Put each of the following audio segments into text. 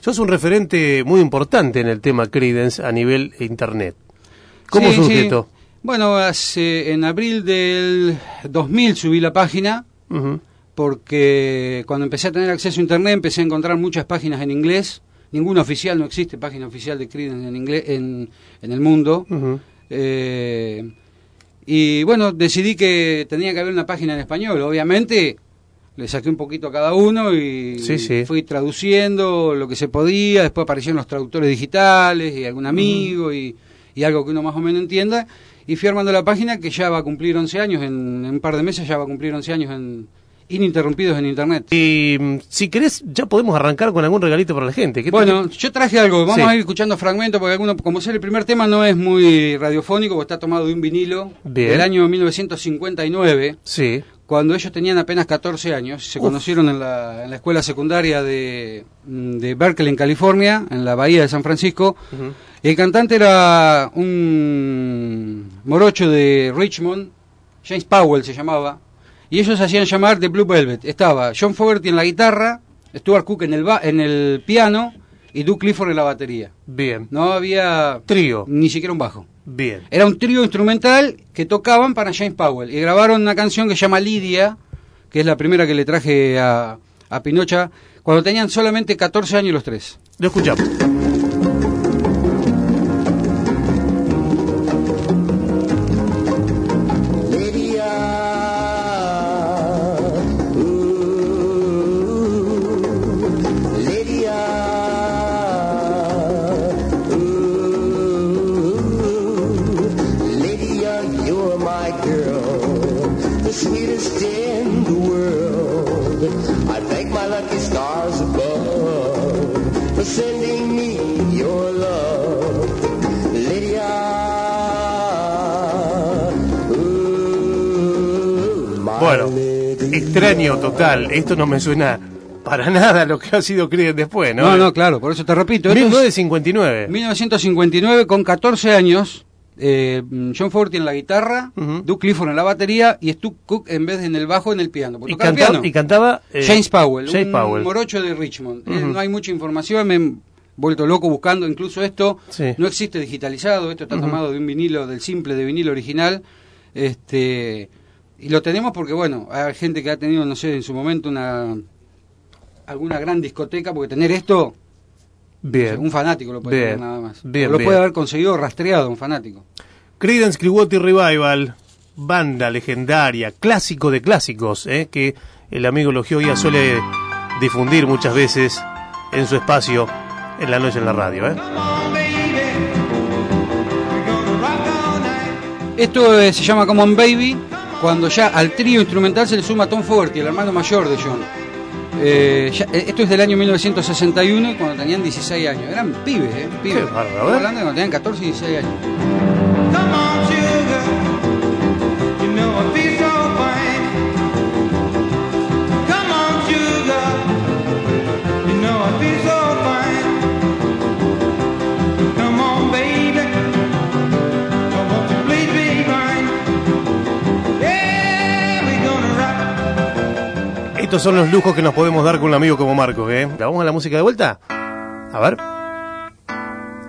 sos un referente muy importante en el tema Credence a nivel internet. ¿Cómo Sí, esto? Bueno, hace, en abril del 2000 subí la página porque cuando empecé a tener acceso a internet empecé a encontrar muchas páginas en inglés. Ninguna oficial, no existe página oficial de Creedence en inglés en, en el mundo. Eh, y bueno, decidí que tenía que haber una página en español. Obviamente le saqué un poquito a cada uno y Sí, sí. fui traduciendo lo que se podía. Después aparecieron los traductores digitales y algún amigo y, y algo que uno más o menos entienda. Y fui armando la página que ya va a cumplir 11 años, en, en un par de meses ya va a cumplir 11 años en, ininterrumpidos en Internet. Y mm, si querés, ya podemos arrancar con algún regalito para la gente. ¿Qué te- Bueno, yo traje algo, vamos Sí. a ir escuchando fragmentos porque alguno, como ser el primer tema no es muy radiofónico, porque está tomado de un vinilo Bien. del año 1959, Sí. Cuando ellos tenían apenas 14 años, se Uf. conocieron en la, en la escuela secundaria de, mm, de Berkeley, en California, en la bahía de San Francisco. El cantante era un morocho de Richmond, James Powell se llamaba, y ellos se hacían llamar The Blue Velvet. Estaba John Fogerty en la guitarra, Stuart Cook en el, ba- en el piano y Duke Clifford en la batería. Bien. No había Trío. ni siquiera un bajo. Bien. Era un trío instrumental que tocaban para James Powell y grabaron una canción que se llama Lidia, que es la primera que le traje a, a Pinocha, cuando tenían solamente 14 años los tres. Lo escuchamos. Extraño total. Esto no me suena para nada a lo que ha sido Creed después, ¿no? No, no, claro, por eso te repito. esto es 1959. 1959, con 14 años, eh, John Fogerty en la guitarra, Ujú. Duke Clifford en la batería y Stu Cook en vez de en el bajo en el piano. porque Y el piano. y cantaba eh, James Powell, James un Powell. morocho de Richmond. Eh, no hay mucha información, me he vuelto loco buscando, incluso esto Sí. no existe digitalizado, esto está tomado de un vinilo, del simple de vinilo original. Este, y lo tenemos porque, bueno, hay gente que ha tenido, no sé, en su momento una alguna gran discoteca, porque tener esto, Bien. un fanático lo puede Bien. tener nada más. Bien, O lo bien. puede haber conseguido rastreado un fanático. Creedence Clearwater Revival, banda legendaria, clásico de clásicos, ¿eh? que el amigo Logioia suele difundir muchas veces en su espacio en la noche en la radio. ¿eh? Esto eh, se llama Come On Baby, cuando ya al trío instrumental se le suma Tom Fogerty, el hermano mayor de John. Eh, ya- eh, esto es del año 1961, cuando tenían 16 años. Eran pibes, ¿eh? Pibes. Qué bárbaro, ¿eh? hablando de cuando tenían 14 y 16 años. Estos son los lujos que nos podemos dar con un amigo como Marcos. ¿eh? ¿Vamos a la música de vuelta? A ver.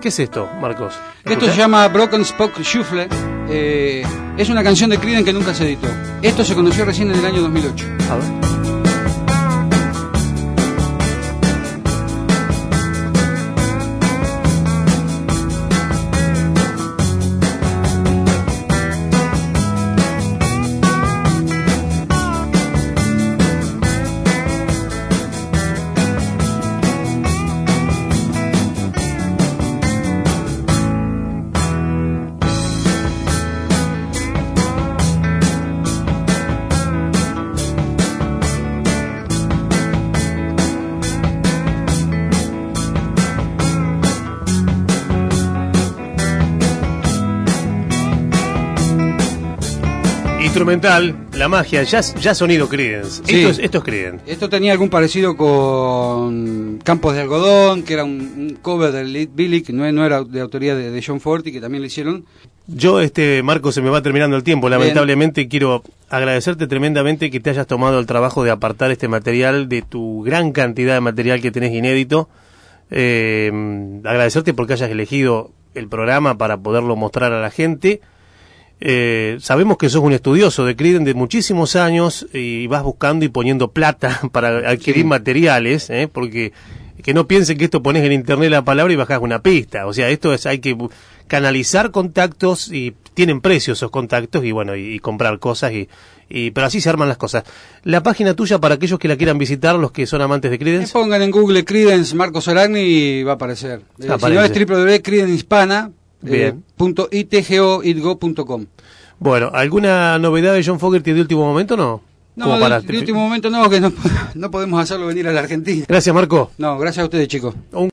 ¿Qué es esto, Marcos? Esto se llama Broken Spoke Shuffle. Eh, es una canción de Creedence que nunca se editó. Esto se conoció recién en el año 2008. A ver. Instrumental, la magia, ya, ya sonido Creedence. Sí. Esto, es, esto es Creedence. Esto tenía algún parecido con Campos de Algodón, que era un, un cover de Lead Billy, que no, no era de autoría de, de John Forti, que también lo hicieron. Yo, este Marco, se me va terminando el tiempo. Lamentablemente quiero agradecerte tremendamente que te hayas tomado el trabajo de apartar este material de tu gran cantidad de material que tenés inédito. Eh, agradecerte porque hayas elegido el programa para poderlo mostrar a la gente. Eh, sabemos que sos un estudioso de Criden de muchísimos años y vas buscando y poniendo plata para adquirir Sí. materiales, ¿eh? porque que no piensen que esto pones en internet la palabra y bajás una pista. O sea, esto es hay que canalizar contactos y tienen precio esos contactos y bueno, y, y comprar cosas y, y pero así se arman las cosas. La página tuya para aquellos que la quieran visitar, los que son amantes de Que Creedence. pongan en Google Credence Marcos Aragni y va a aparecer. Eh, si no es www.credencehispana. Eh, Bien. punto itgo.itgo.com. Bueno, ¿alguna novedad de John Fogerty de último momento no? No, de último momento no, que no, no podemos hacerlo venir a la Argentina. Gracias, Marco. No, gracias a ustedes, chicos. Un